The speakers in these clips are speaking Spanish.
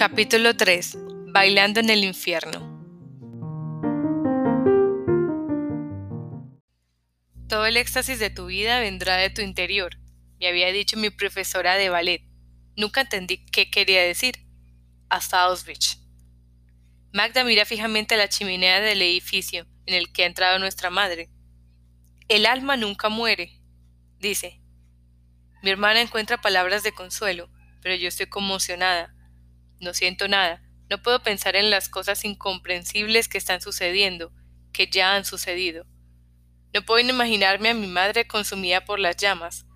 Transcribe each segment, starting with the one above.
Capítulo 3. Bailando en el infierno. Todo el éxtasis de tu vida vendrá de tu interior, me había dicho mi profesora de ballet. Nunca entendí qué quería decir. Hasta Auschwitz. Magda mira fijamente la chimenea del edificio en el que ha entrado nuestra madre. El alma nunca muere, dice. Mi hermana encuentra palabras de consuelo, pero yo estoy conmocionada no siento nada, no puedo pensar en las cosas incomprensibles que están sucediendo, que ya han sucedido. No puedo imaginarme a mi madre consumida por las llamas.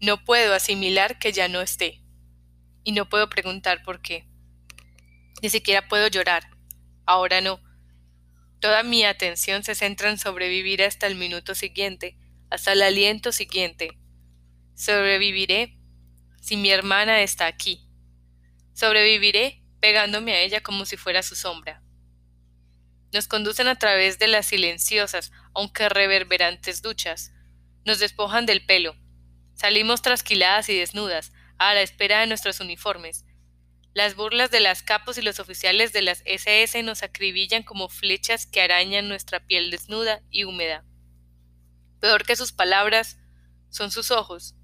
No puedo asimilar que ya no esté. Y no puedo preguntar por qué. Ni siquiera puedo llorar. Ahora no. Toda mi atención se centra en sobrevivir hasta el minuto siguiente, hasta el aliento siguiente. Sobreviviré si mi hermana está aquí Sobreviviré pegándome a ella como si fuera su sombra. Nos conducen a través de las silenciosas, aunque reverberantes duchas. Nos despojan del pelo. Salimos trasquiladas y desnudas, a la espera de nuestros uniformes. Las burlas de las capos y los oficiales de las SS nos acribillan como flechas que arañan nuestra piel desnuda y húmeda. Peor que sus palabras son sus ojos,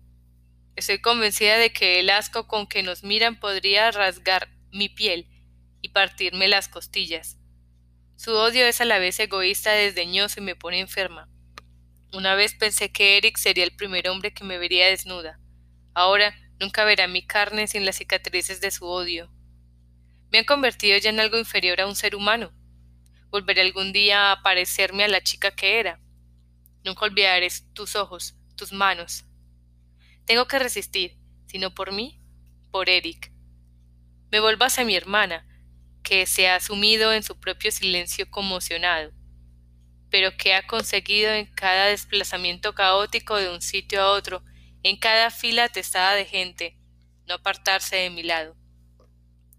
Estoy convencida de que el asco con que nos miran podría rasgar mi piel y partirme las costillas. Su odio es a la vez egoísta, desdeñoso y me pone enferma. Una vez pensé que Eric sería el primer hombre que me vería desnuda. Ahora nunca verá mi carne sin las cicatrices de su odio. Me han convertido ya en algo inferior a un ser humano. Volveré algún día a parecerme a la chica que era. Nunca olvidaré tus ojos, tus manos, tengo que resistir, si no por mí, por Eric. Me vuelvo hacia mi hermana, que se ha sumido en su propio silencio conmocionado, pero que ha conseguido en cada desplazamiento caótico de un sitio a otro, en cada fila atestada de gente, no apartarse de mi lado.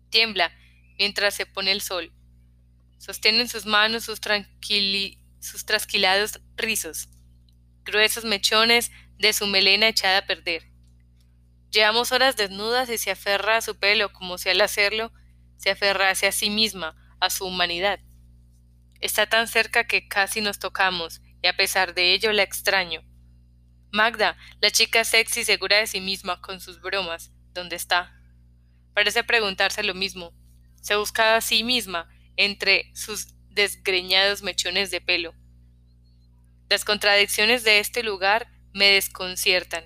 Tiembla mientras se pone el sol. Sostiene en sus manos sus, sus trasquilados rizos, gruesos mechones de su melena echada a perder. Llevamos horas desnudas y se aferra a su pelo como si al hacerlo se aferrase a sí misma, a su humanidad. Está tan cerca que casi nos tocamos, y a pesar de ello la extraño. Magda, la chica sexy segura de sí misma con sus bromas, ¿dónde está? Parece preguntarse lo mismo. Se busca a sí misma entre sus desgreñados mechones de pelo. Las contradicciones de este lugar me desconciertan.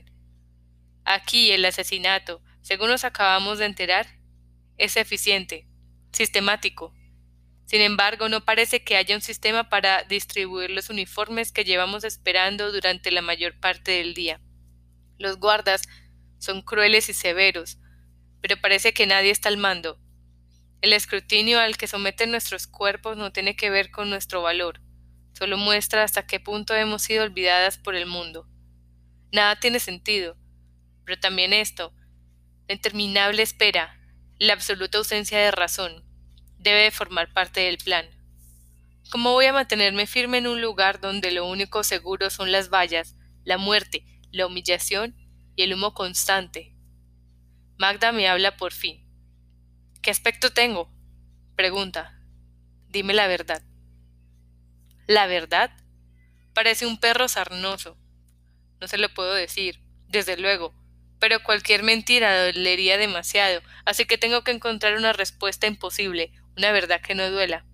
Aquí el asesinato, según nos acabamos de enterar, es eficiente, sistemático. Sin embargo, no parece que haya un sistema para distribuir los uniformes que llevamos esperando durante la mayor parte del día. Los guardas son crueles y severos, pero parece que nadie está al mando. El escrutinio al que someten nuestros cuerpos no tiene que ver con nuestro valor, solo muestra hasta qué punto hemos sido olvidadas por el mundo. Nada tiene sentido. Pero también esto, la interminable espera, la absoluta ausencia de razón, debe formar parte del plan. ¿Cómo voy a mantenerme firme en un lugar donde lo único seguro son las vallas, la muerte, la humillación y el humo constante? Magda me habla por fin. ¿Qué aspecto tengo? Pregunta. Dime la verdad. ¿La verdad? Parece un perro sarnoso no se lo puedo decir, desde luego, pero cualquier mentira dolería demasiado, así que tengo que encontrar una respuesta imposible, una verdad que no duela.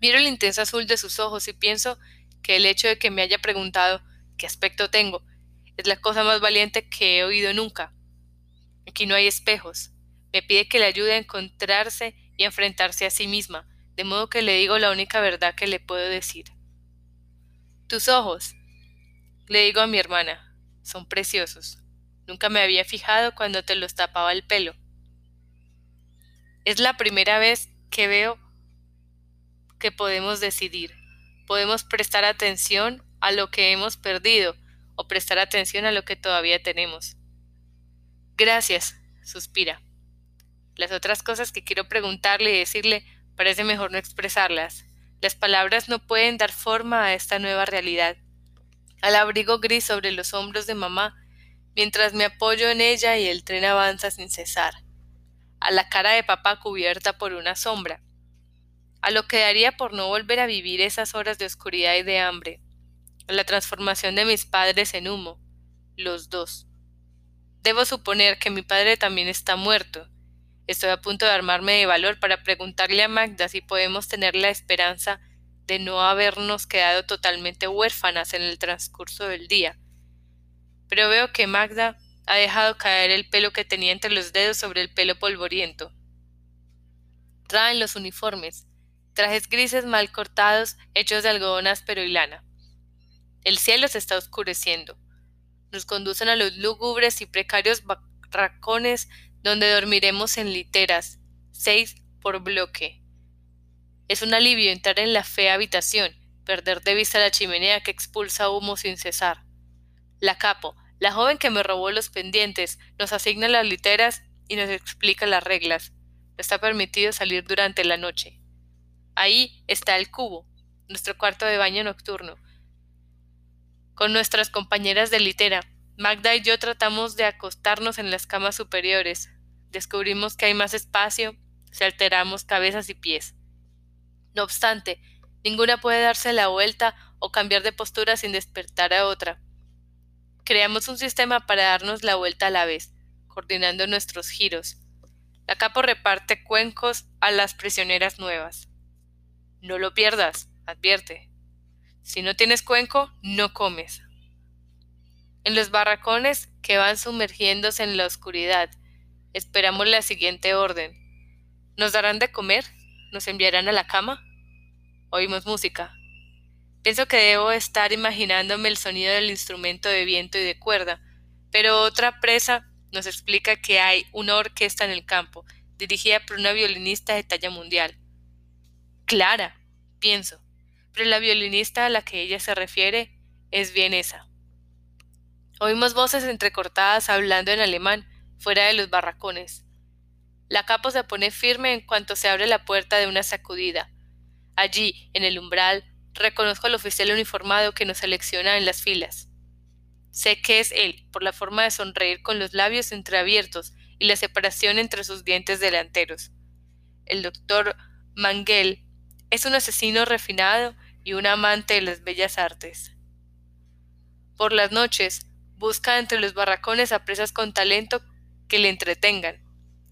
Miro el intenso azul de sus ojos y pienso que el hecho de que me haya preguntado qué aspecto tengo es la cosa más valiente que he oído nunca. Aquí no hay espejos. Me pide que le ayude a encontrarse y a enfrentarse a sí misma, de modo que le digo la única verdad que le puedo decir. Tus ojos, le digo a mi hermana, son preciosos. Nunca me había fijado cuando te los tapaba el pelo. Es la primera vez que veo que podemos decidir. Podemos prestar atención a lo que hemos perdido o prestar atención a lo que todavía tenemos. Gracias, suspira. Las otras cosas que quiero preguntarle y decirle parece mejor no expresarlas. Las palabras no pueden dar forma a esta nueva realidad al abrigo gris sobre los hombros de mamá, mientras me apoyo en ella y el tren avanza sin cesar. a la cara de papá cubierta por una sombra, a lo que daría por no volver a vivir esas horas de oscuridad y de hambre, a la transformación de mis padres en humo, los dos. Debo suponer que mi padre también está muerto. Estoy a punto de armarme de valor para preguntarle a Magda si podemos tener la esperanza de no habernos quedado totalmente huérfanas en el transcurso del día. Pero veo que Magda ha dejado caer el pelo que tenía entre los dedos sobre el pelo polvoriento. Traen los uniformes, trajes grises mal cortados, hechos de algodón áspero y lana. El cielo se está oscureciendo. Nos conducen a los lúgubres y precarios barracones donde dormiremos en literas, seis por bloque. Es un alivio entrar en la fea habitación, perder de vista la chimenea que expulsa humo sin cesar. La capo, la joven que me robó los pendientes, nos asigna las literas y nos explica las reglas. No está permitido salir durante la noche. Ahí está el cubo, nuestro cuarto de baño nocturno. Con nuestras compañeras de litera, Magda y yo tratamos de acostarnos en las camas superiores. Descubrimos que hay más espacio, se alteramos cabezas y pies. No obstante, ninguna puede darse la vuelta o cambiar de postura sin despertar a otra. Creamos un sistema para darnos la vuelta a la vez, coordinando nuestros giros. La capo reparte cuencos a las prisioneras nuevas. No lo pierdas, advierte. Si no tienes cuenco, no comes. En los barracones que van sumergiéndose en la oscuridad, esperamos la siguiente orden. ¿Nos darán de comer? ¿Nos enviarán a la cama? Oímos música. Pienso que debo estar imaginándome el sonido del instrumento de viento y de cuerda, pero otra presa nos explica que hay una orquesta en el campo, dirigida por una violinista de talla mundial. Clara, pienso, pero la violinista a la que ella se refiere es bien esa. Oímos voces entrecortadas hablando en alemán fuera de los barracones. La capo se pone firme en cuanto se abre la puerta de una sacudida. Allí, en el umbral, reconozco al oficial uniformado que nos selecciona en las filas. Sé que es él, por la forma de sonreír con los labios entreabiertos y la separación entre sus dientes delanteros. El doctor Mangel es un asesino refinado y un amante de las bellas artes. Por las noches, busca entre los barracones a presas con talento que le entretengan.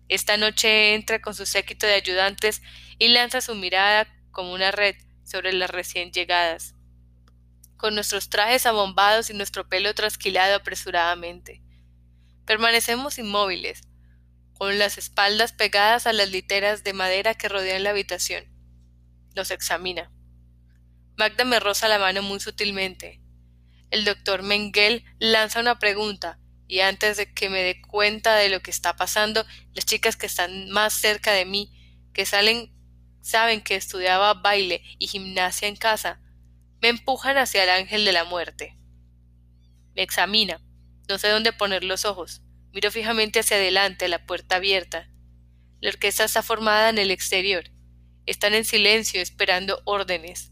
Esta noche entra con su séquito de ayudantes y lanza su mirada como una red sobre las recién llegadas, con nuestros trajes abombados y nuestro pelo trasquilado apresuradamente. Permanecemos inmóviles, con las espaldas pegadas a las literas de madera que rodean la habitación. Nos examina. Magda me roza la mano muy sutilmente. El doctor Mengel lanza una pregunta, y antes de que me dé cuenta de lo que está pasando, las chicas que están más cerca de mí, que salen saben que estudiaba baile y gimnasia en casa, me empujan hacia el ángel de la muerte. Me examina. No sé dónde poner los ojos. Miro fijamente hacia adelante, la puerta abierta. La orquesta está formada en el exterior. Están en silencio esperando órdenes.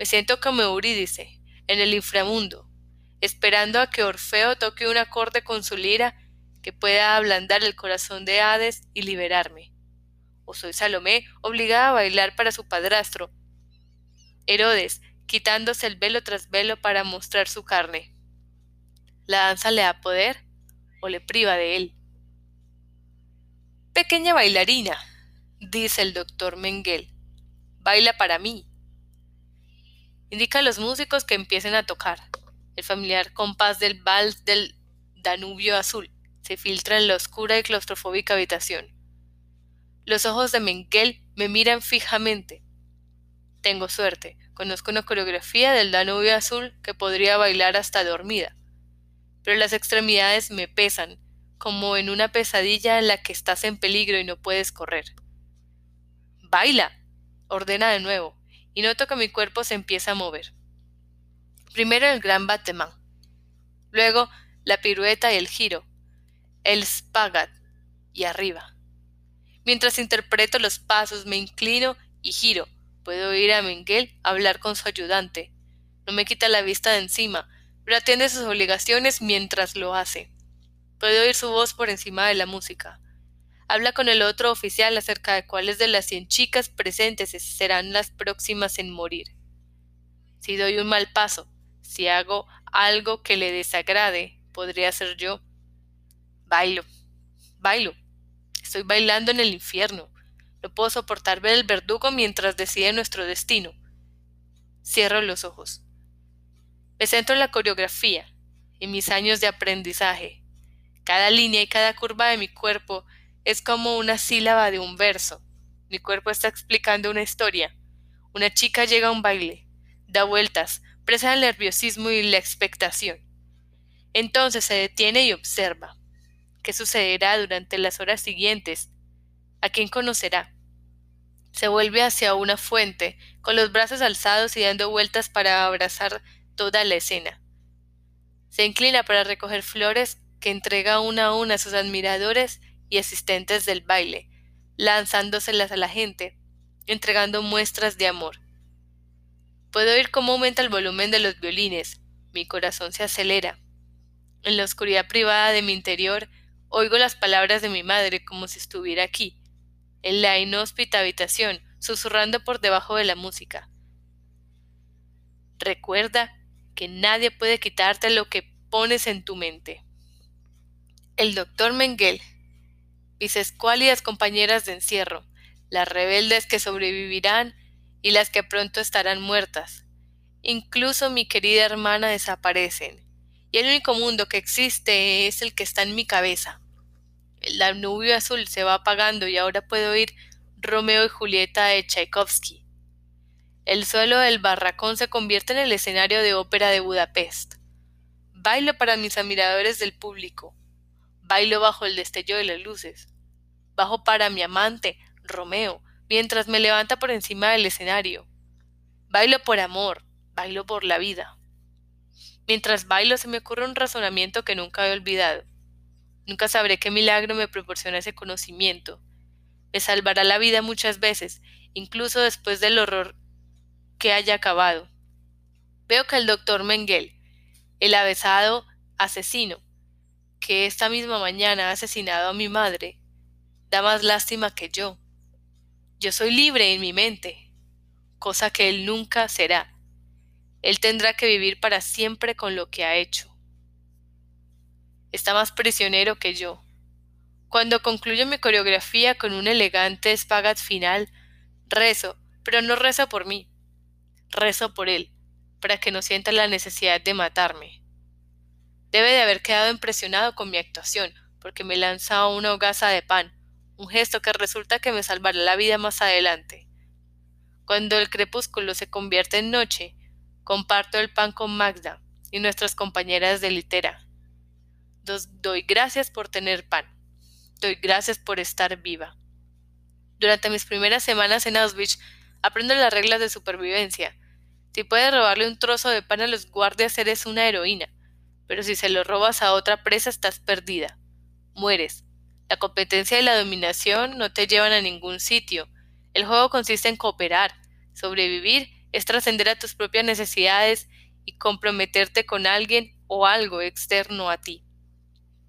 Me siento como Eurídice, en el inframundo, esperando a que Orfeo toque un acorde con su lira que pueda ablandar el corazón de Hades y liberarme o soy Salomé, obligada a bailar para su padrastro. Herodes, quitándose el velo tras velo para mostrar su carne. ¿La danza le da poder o le priva de él? Pequeña bailarina, dice el doctor Mengel, baila para mí. Indica a los músicos que empiecen a tocar. El familiar compás del vals del Danubio azul se filtra en la oscura y claustrofóbica habitación. Los ojos de Mengel me miran fijamente. Tengo suerte. Conozco una coreografía del Danubio azul que podría bailar hasta dormida. Pero las extremidades me pesan, como en una pesadilla en la que estás en peligro y no puedes correr. Baila, ordena de nuevo, y noto que mi cuerpo se empieza a mover. Primero el gran batemán, luego la pirueta y el giro, el spagat y arriba. Mientras interpreto los pasos, me inclino y giro. Puedo oír a Mengel hablar con su ayudante. No me quita la vista de encima, pero atiende sus obligaciones mientras lo hace. Puedo oír su voz por encima de la música. Habla con el otro oficial acerca de cuáles de las cien chicas presentes serán las próximas en morir. Si doy un mal paso, si hago algo que le desagrade, podría ser yo. Bailo, bailo. Estoy bailando en el infierno. No puedo soportar ver el verdugo mientras decide nuestro destino. Cierro los ojos. Me centro en la coreografía, en mis años de aprendizaje. Cada línea y cada curva de mi cuerpo es como una sílaba de un verso. Mi cuerpo está explicando una historia. Una chica llega a un baile, da vueltas, presa del nerviosismo y la expectación. Entonces se detiene y observa. ¿Qué sucederá durante las horas siguientes? ¿A quién conocerá? Se vuelve hacia una fuente, con los brazos alzados y dando vueltas para abrazar toda la escena. Se inclina para recoger flores que entrega una a una a sus admiradores y asistentes del baile, lanzándoselas a la gente, entregando muestras de amor. Puedo oír cómo aumenta el volumen de los violines, mi corazón se acelera. En la oscuridad privada de mi interior oigo las palabras de mi madre como si estuviera aquí, en la inhóspita habitación, susurrando por debajo de la música. Recuerda que nadie puede quitarte lo que pones en tu mente. El doctor Mengel mis escuálidas compañeras de encierro, las rebeldes que sobrevivirán y las que pronto estarán muertas. Incluso mi querida hermana desaparecen, y el único mundo que existe es el que está en mi cabeza. El Danubio azul se va apagando y ahora puedo oír Romeo y Julieta de Tchaikovsky. El suelo del barracón se convierte en el escenario de ópera de Budapest. Bailo para mis admiradores del público. Bailo bajo el destello de las luces. Bajo para mi amante, Romeo, mientras me levanta por encima del escenario. Bailo por amor, bailo por la vida. Mientras bailo se me ocurre un razonamiento que nunca he olvidado. Nunca sabré qué milagro me proporciona ese conocimiento. Me salvará la vida muchas veces, incluso después del horror que haya acabado. Veo que el doctor Mengel, el avesado asesino, que esta misma mañana ha asesinado a mi madre, da más lástima que yo. Yo soy libre en mi mente, cosa que él nunca será. Él tendrá que vivir para siempre con lo que ha hecho. Está más prisionero que yo. Cuando concluyo mi coreografía con un elegante spagat final, rezo, pero no rezo por mí, rezo por él, para que no sienta la necesidad de matarme. Debe de haber quedado impresionado con mi actuación, porque me lanza una hogaza de pan, un gesto que resulta que me salvará la vida más adelante. Cuando el crepúsculo se convierte en noche, comparto el pan con Magda y nuestras compañeras de litera. doy gracias por tener pan. Doy gracias por estar viva. Durante mis primeras semanas en Auschwitz aprendo las reglas de supervivencia. Si puedes robarle un trozo de pan a los guardias eres una heroína pero si se lo robas a otra presa estás perdida. Mueres. La competencia y la dominación no te llevan a ningún sitio. El juego consiste en cooperar. Sobrevivir es trascender a tus propias necesidades y comprometerte con alguien o algo externo a ti.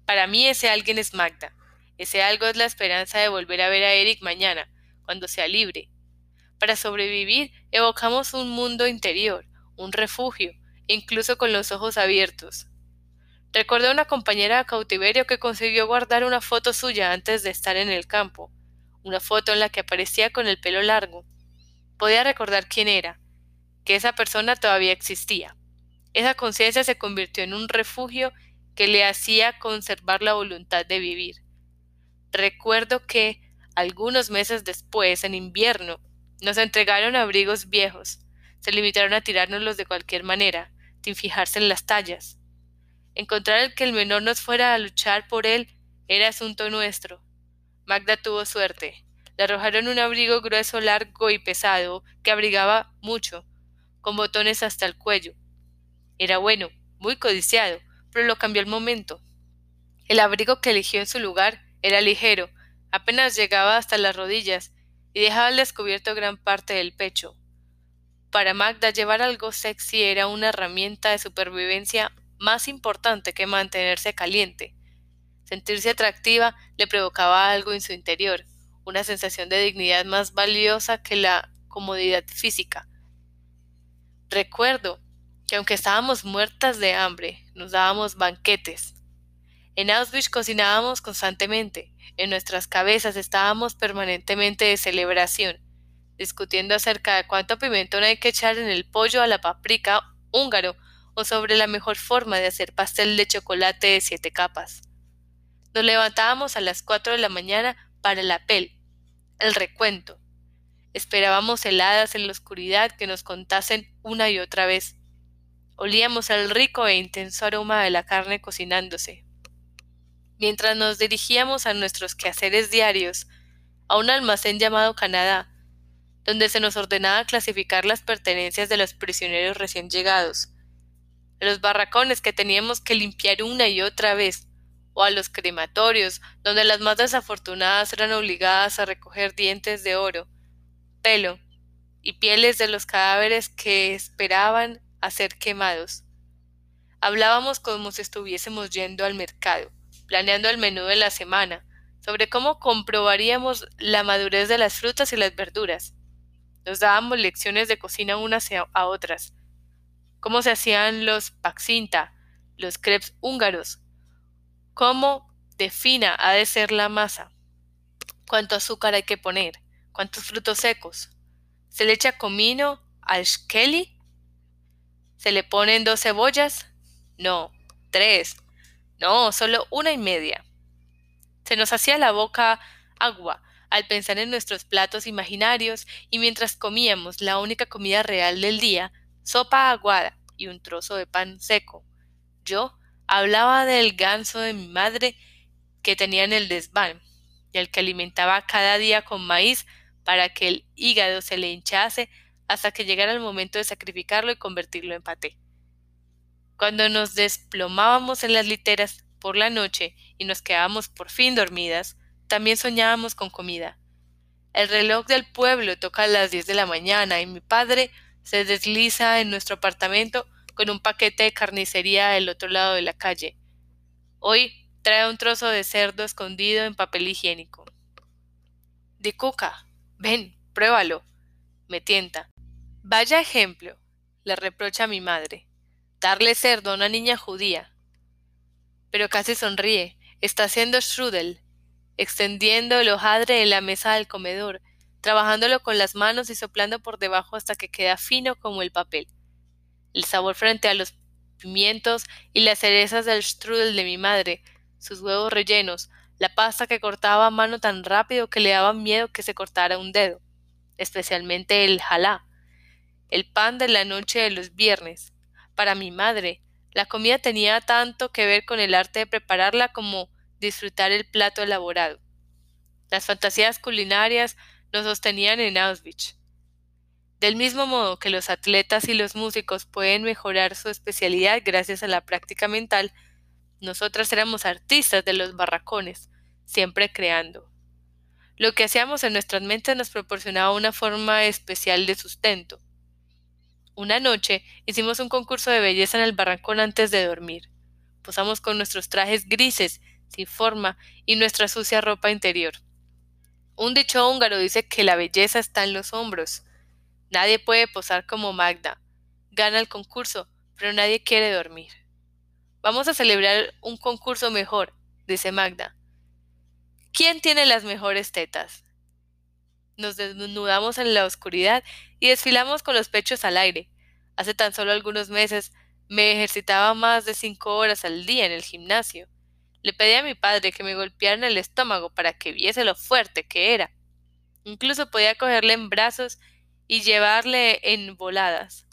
Para mí ese alguien es Magda. Ese algo es la esperanza de volver a ver a Eric mañana, cuando sea libre. Para sobrevivir evocamos un mundo interior, un refugio, incluso con los ojos abiertos. Recordé a una compañera de cautiverio que consiguió guardar una foto suya antes de estar en el campo, una foto en la que aparecía con el pelo largo. Podía recordar quién era, que esa persona todavía existía. Esa conciencia se convirtió en un refugio que le hacía conservar la voluntad de vivir. Recuerdo que, algunos meses después, en invierno, nos entregaron abrigos viejos. Se limitaron a tirárnoslos de cualquier manera, sin fijarse en las tallas. Encontrar el que el menor nos fuera a luchar por él era asunto nuestro. Magda tuvo suerte. Le arrojaron un abrigo grueso, largo y pesado, que abrigaba mucho, con botones hasta el cuello. Era bueno, muy codiciado, pero lo cambió al momento. El abrigo que eligió en su lugar era ligero, apenas llegaba hasta las rodillas y dejaba al descubierto gran parte del pecho. Para Magda llevar algo sexy era una herramienta de supervivencia más importante que mantenerse caliente. Sentirse atractiva le provocaba algo en su interior, una sensación de dignidad más valiosa que la comodidad física. Recuerdo que aunque estábamos muertas de hambre, nos dábamos banquetes. En Auschwitz cocinábamos constantemente, en nuestras cabezas estábamos permanentemente de celebración, discutiendo acerca de cuánto pimentón hay que echar en el pollo a la paprika húngaro o sobre la mejor forma de hacer pastel de chocolate de siete capas. Nos levantábamos a las cuatro de la mañana para el apel, el recuento. Esperábamos heladas en la oscuridad que nos contasen una y otra vez. Olíamos el rico e intenso aroma de la carne cocinándose. Mientras nos dirigíamos a nuestros quehaceres diarios, a un almacén llamado Canadá, donde se nos ordenaba clasificar las pertenencias de los prisioneros recién llegados, los barracones que teníamos que limpiar una y otra vez, o a los crematorios, donde las más desafortunadas eran obligadas a recoger dientes de oro, pelo y pieles de los cadáveres que esperaban a ser quemados. Hablábamos como si estuviésemos yendo al mercado, planeando el menú de la semana, sobre cómo comprobaríamos la madurez de las frutas y las verduras. Nos dábamos lecciones de cocina unas a otras, cómo se hacían los paxinta, los crepes húngaros, cómo de fina ha de ser la masa, cuánto azúcar hay que poner, cuántos frutos secos. ¿Se le echa comino al shkeli? ¿Se le ponen dos cebollas? No, tres. No, solo una y media. Se nos hacía la boca agua al pensar en nuestros platos imaginarios y mientras comíamos la única comida real del día, sopa aguada y un trozo de pan seco. Yo Hablaba del ganso de mi madre que tenía en el desván, y al que alimentaba cada día con maíz para que el hígado se le hinchase hasta que llegara el momento de sacrificarlo y convertirlo en paté. Cuando nos desplomábamos en las literas por la noche y nos quedábamos por fin dormidas, también soñábamos con comida. El reloj del pueblo toca a las diez de la mañana y mi padre se desliza en nuestro apartamento con un paquete de carnicería del otro lado de la calle. Hoy trae un trozo de cerdo escondido en papel higiénico. De cuca, ven, pruébalo. Me tienta. Vaya ejemplo, le reprocha mi madre. Darle cerdo a una niña judía. Pero casi sonríe. Está haciendo strudel, extendiendo el hojadre en la mesa del comedor, trabajándolo con las manos y soplando por debajo hasta que queda fino como el papel el sabor frente a los pimientos y las cerezas del strudel de mi madre, sus huevos rellenos, la pasta que cortaba a mano tan rápido que le daba miedo que se cortara un dedo, especialmente el jalá, el pan de la noche de los viernes. Para mi madre, la comida tenía tanto que ver con el arte de prepararla como disfrutar el plato elaborado. Las fantasías culinarias nos sostenían en Auschwitz. Del mismo modo que los atletas y los músicos pueden mejorar su especialidad gracias a la práctica mental, nosotras éramos artistas de los barracones, siempre creando. Lo que hacíamos en nuestras mentes nos proporcionaba una forma especial de sustento. Una noche hicimos un concurso de belleza en el barracón antes de dormir. Posamos con nuestros trajes grises, sin forma, y nuestra sucia ropa interior. Un dicho húngaro dice que la belleza está en los hombros. Nadie puede posar como Magda. Gana el concurso, pero nadie quiere dormir. Vamos a celebrar un concurso mejor, dice Magda. ¿Quién tiene las mejores tetas? Nos desnudamos en la oscuridad y desfilamos con los pechos al aire. Hace tan solo algunos meses me ejercitaba más de cinco horas al día en el gimnasio. Le pedí a mi padre que me golpeara en el estómago para que viese lo fuerte que era. Incluso podía cogerle en brazos y llevarle en voladas.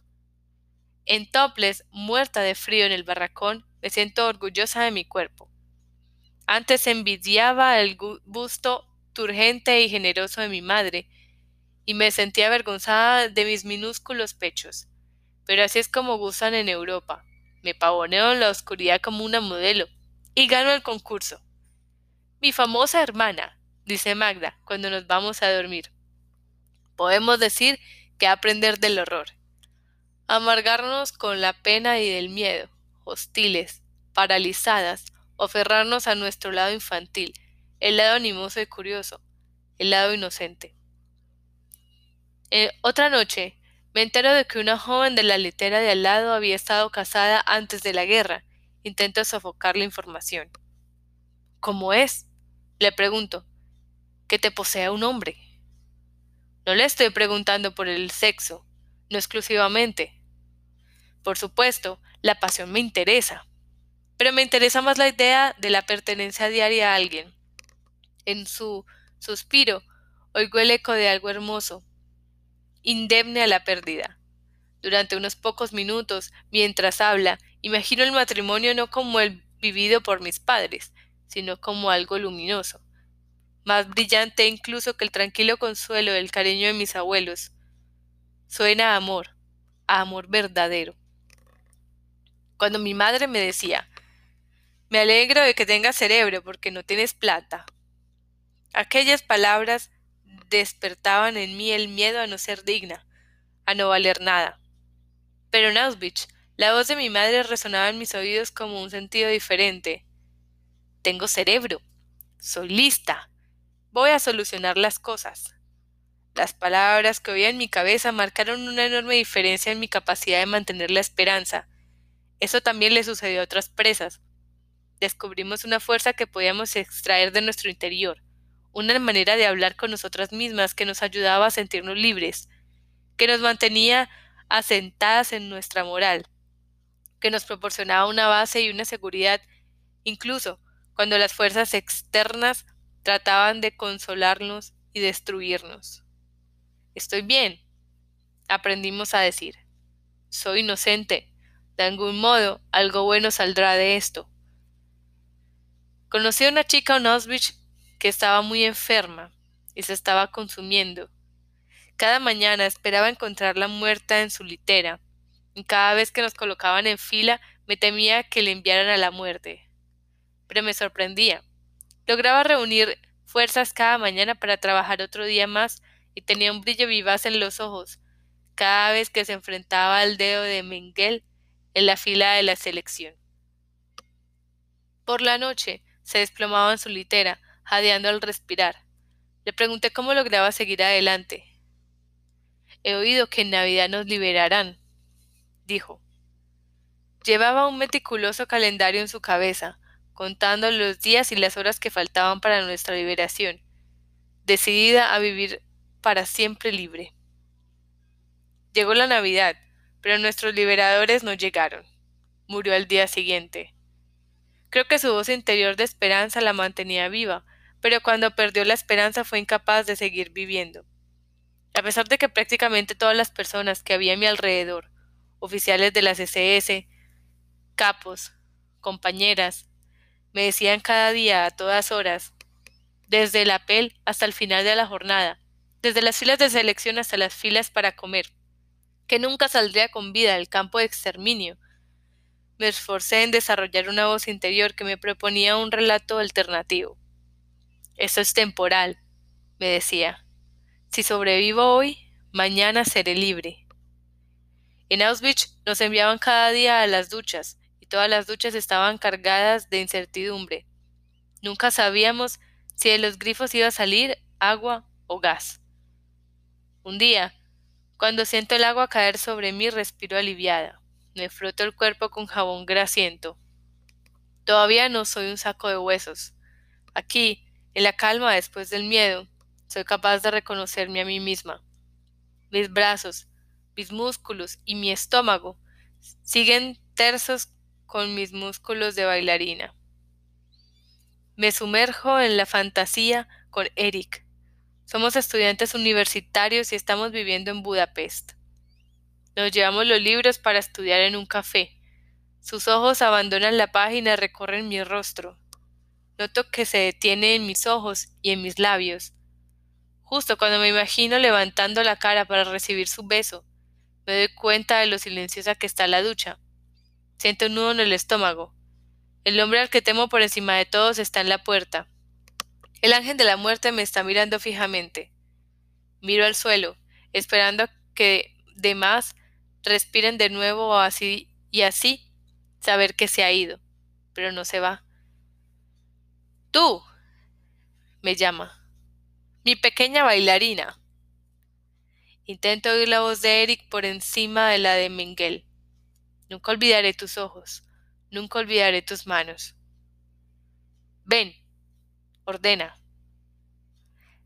En toples, muerta de frío en el barracón, me siento orgullosa de mi cuerpo. Antes envidiaba el busto turgente y generoso de mi madre, y me sentía avergonzada de mis minúsculos pechos. Pero así es como gustan en Europa. Me pavoneo en la oscuridad como una modelo, y gano el concurso. Mi famosa hermana, dice Magda, cuando nos vamos a dormir. Podemos decir que aprender del horror. Amargarnos con la pena y del miedo, hostiles, paralizadas, aferrarnos a nuestro lado infantil, el lado animoso y curioso, el lado inocente. Eh, otra noche, me entero de que una joven de la litera de al lado había estado casada antes de la guerra. Intento sofocar la información. ¿Cómo es? Le pregunto. Que te posea un hombre. No le estoy preguntando por el sexo, no exclusivamente. Por supuesto, la pasión me interesa, pero me interesa más la idea de la pertenencia diaria a alguien. En su suspiro oigo el eco de algo hermoso, indemne a la pérdida. Durante unos pocos minutos, mientras habla, imagino el matrimonio no como el vivido por mis padres, sino como algo luminoso, más brillante incluso que el tranquilo consuelo del cariño de mis abuelos. Suena a amor, a amor verdadero. Cuando mi madre me decía, me alegro de que tengas cerebro porque no tienes plata. Aquellas palabras despertaban en mí el miedo a no ser digna, a no valer nada. Pero en Auschwitz, la voz de mi madre resonaba en mis oídos como un sentido diferente. Tengo cerebro. Soy lista. Voy a solucionar las cosas. Las palabras que oía en mi cabeza marcaron una enorme diferencia en mi capacidad de mantener la esperanza. Eso también le sucedió a otras presas. Descubrimos una fuerza que podíamos extraer de nuestro interior, una manera de hablar con nosotras mismas que nos ayudaba a sentirnos libres, que nos mantenía asentadas en nuestra moral, que nos proporcionaba una base y una seguridad, incluso cuando las fuerzas externas trataban de consolarnos y destruirnos. Estoy bien, aprendimos a decir. Soy inocente. De algún modo, algo bueno saldrá de esto. Conocí a una chica en Auschwitz que estaba muy enferma y se estaba consumiendo. Cada mañana esperaba encontrarla muerta en su litera, cada vez que nos colocaban en fila me temía que le enviaran a la muerte. Pero me sorprendía. Lograba reunir fuerzas cada mañana para trabajar otro día más y tenía un brillo vivaz en los ojos cada vez que se enfrentaba al dedo de Mengel en la fila de la selección. Por la noche se desplomaba en su litera, jadeando al respirar. Le pregunté cómo lograba seguir adelante. He oído que en Navidad nos liberarán, dijo. Llevaba un meticuloso calendario en su cabeza, contando los días y las horas que faltaban para nuestra liberación, decidida a vivir para siempre libre. Llegó la Navidad, pero nuestros liberadores no llegaron. Murió al día siguiente. Creo que su voz interior de esperanza la mantenía viva, pero cuando perdió la esperanza fue incapaz de seguir viviendo. A pesar de que prácticamente todas las personas que había a mi alrededor, oficiales de las SS, capos, compañeras, me decían cada día a todas horas, desde el apel hasta el final de la jornada, desde las filas de selección hasta las filas para comer, que nunca saldría con vida del campo de exterminio. Me esforcé en desarrollar una voz interior que me proponía un relato alternativo. Esto es temporal, me decía. Si sobrevivo hoy, mañana seré libre. En Auschwitz nos enviaban cada día a las duchas, todas las duchas estaban cargadas de incertidumbre. Nunca sabíamos si de los grifos iba a salir agua o gas. Un día, cuando siento el agua caer sobre mí, respiro aliviada. Me froto el cuerpo con jabón grasiento. Todavía no soy un saco de huesos. Aquí, en la calma después del miedo, soy capaz de reconocerme a mí misma. Mis brazos, mis músculos y mi estómago siguen tersos con mis músculos de bailarina. Me sumerjo en la fantasía con Eric. Somos estudiantes universitarios y estamos viviendo en Budapest. Nos llevamos los libros para estudiar en un café. Sus ojos abandonan la página recorren mi rostro. Noto que se detiene en mis ojos y en mis labios. Justo cuando me imagino levantando la cara para recibir su beso, me doy cuenta de lo silenciosa que está la ducha. Siento un nudo en el estómago. El hombre al que temo por encima de todos está en la puerta. El ángel de la muerte me está mirando fijamente. Miro al suelo, esperando que demás respiren de nuevo así y así saber que se ha ido, pero no se va. Tú. me llama. Mi pequeña bailarina. Intento oír la voz de Eric por encima de la de Miguel. Nunca olvidaré tus ojos, nunca olvidaré tus manos. Ven, ordena.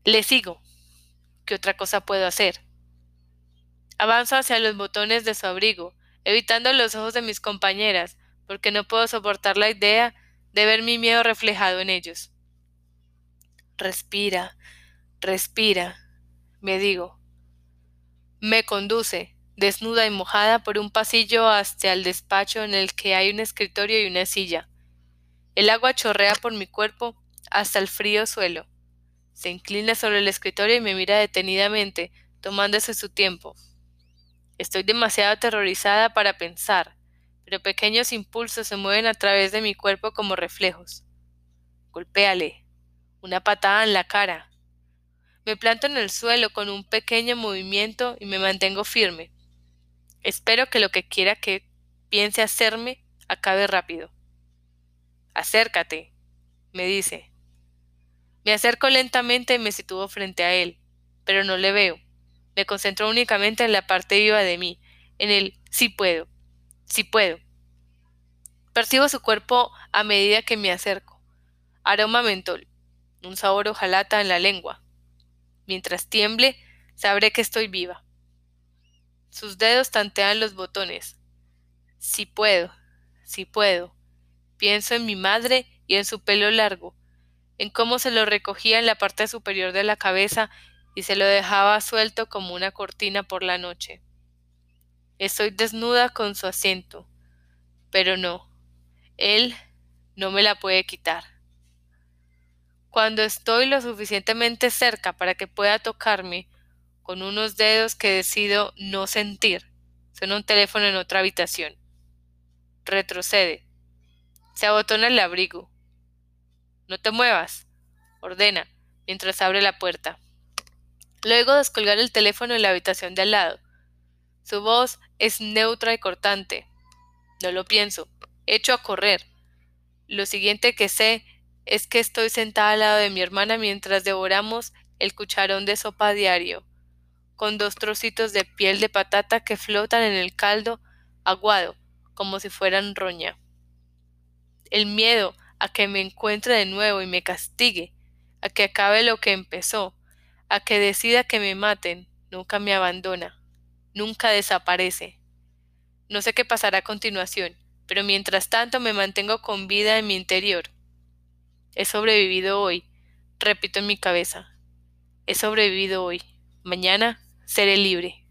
Le sigo. ¿Qué otra cosa puedo hacer? Avanzo hacia los botones de su abrigo, evitando los ojos de mis compañeras, porque no puedo soportar la idea de ver mi miedo reflejado en ellos. Respira, respira, me digo. Me conduce, desnuda y mojada, por un pasillo hasta el despacho en el que hay un escritorio y una silla. El agua chorrea por mi cuerpo hasta el frío suelo. Se inclina sobre el escritorio y me mira detenidamente, tomándose su tiempo. Estoy demasiado aterrorizada para pensar, pero pequeños impulsos se mueven a través de mi cuerpo como reflejos. Golpéale. Una patada en la cara. Me planto en el suelo con un pequeño movimiento y me mantengo firme. Espero que lo que quiera que piense hacerme acabe rápido. Acércate, me dice. Me acerco lentamente y me sitúo frente a él, pero no le veo. Me concentro únicamente en la parte viva de mí, en el sí puedo, sí puedo. Percibo su cuerpo a medida que me acerco. Aroma mentol, un sabor hojalata en la lengua. Mientras tiemble, sabré que estoy viva. Sus dedos tantean los botones. Sí puedo, sí puedo. Pienso en mi madre y en su pelo largo, en cómo se lo recogía en la parte superior de la cabeza y se lo dejaba suelto como una cortina por la noche. Estoy desnuda con su asiento, pero no, él no me la puede quitar. Cuando estoy lo suficientemente cerca para que pueda tocarme, con unos dedos que decido no sentir, suena un teléfono en otra habitación. Retrocede. Se abotona el abrigo. No te muevas, ordena, mientras abre la puerta. Luego descolgar el teléfono en la habitación de al lado. Su voz es neutra y cortante. No lo pienso. Echo a correr. Lo siguiente que sé es que estoy sentada al lado de mi hermana mientras devoramos el cucharón de sopa diario, con dos trocitos de piel de patata que flotan en el caldo aguado, como si fueran roña. El miedo a que me encuentre de nuevo y me castigue, a que acabe lo que empezó, a que decida que me maten, nunca me abandona, nunca desaparece. No sé qué pasará a continuación, pero mientras tanto me mantengo con vida en mi interior. He sobrevivido hoy, repito en mi cabeza. He sobrevivido hoy. Mañana seré libre.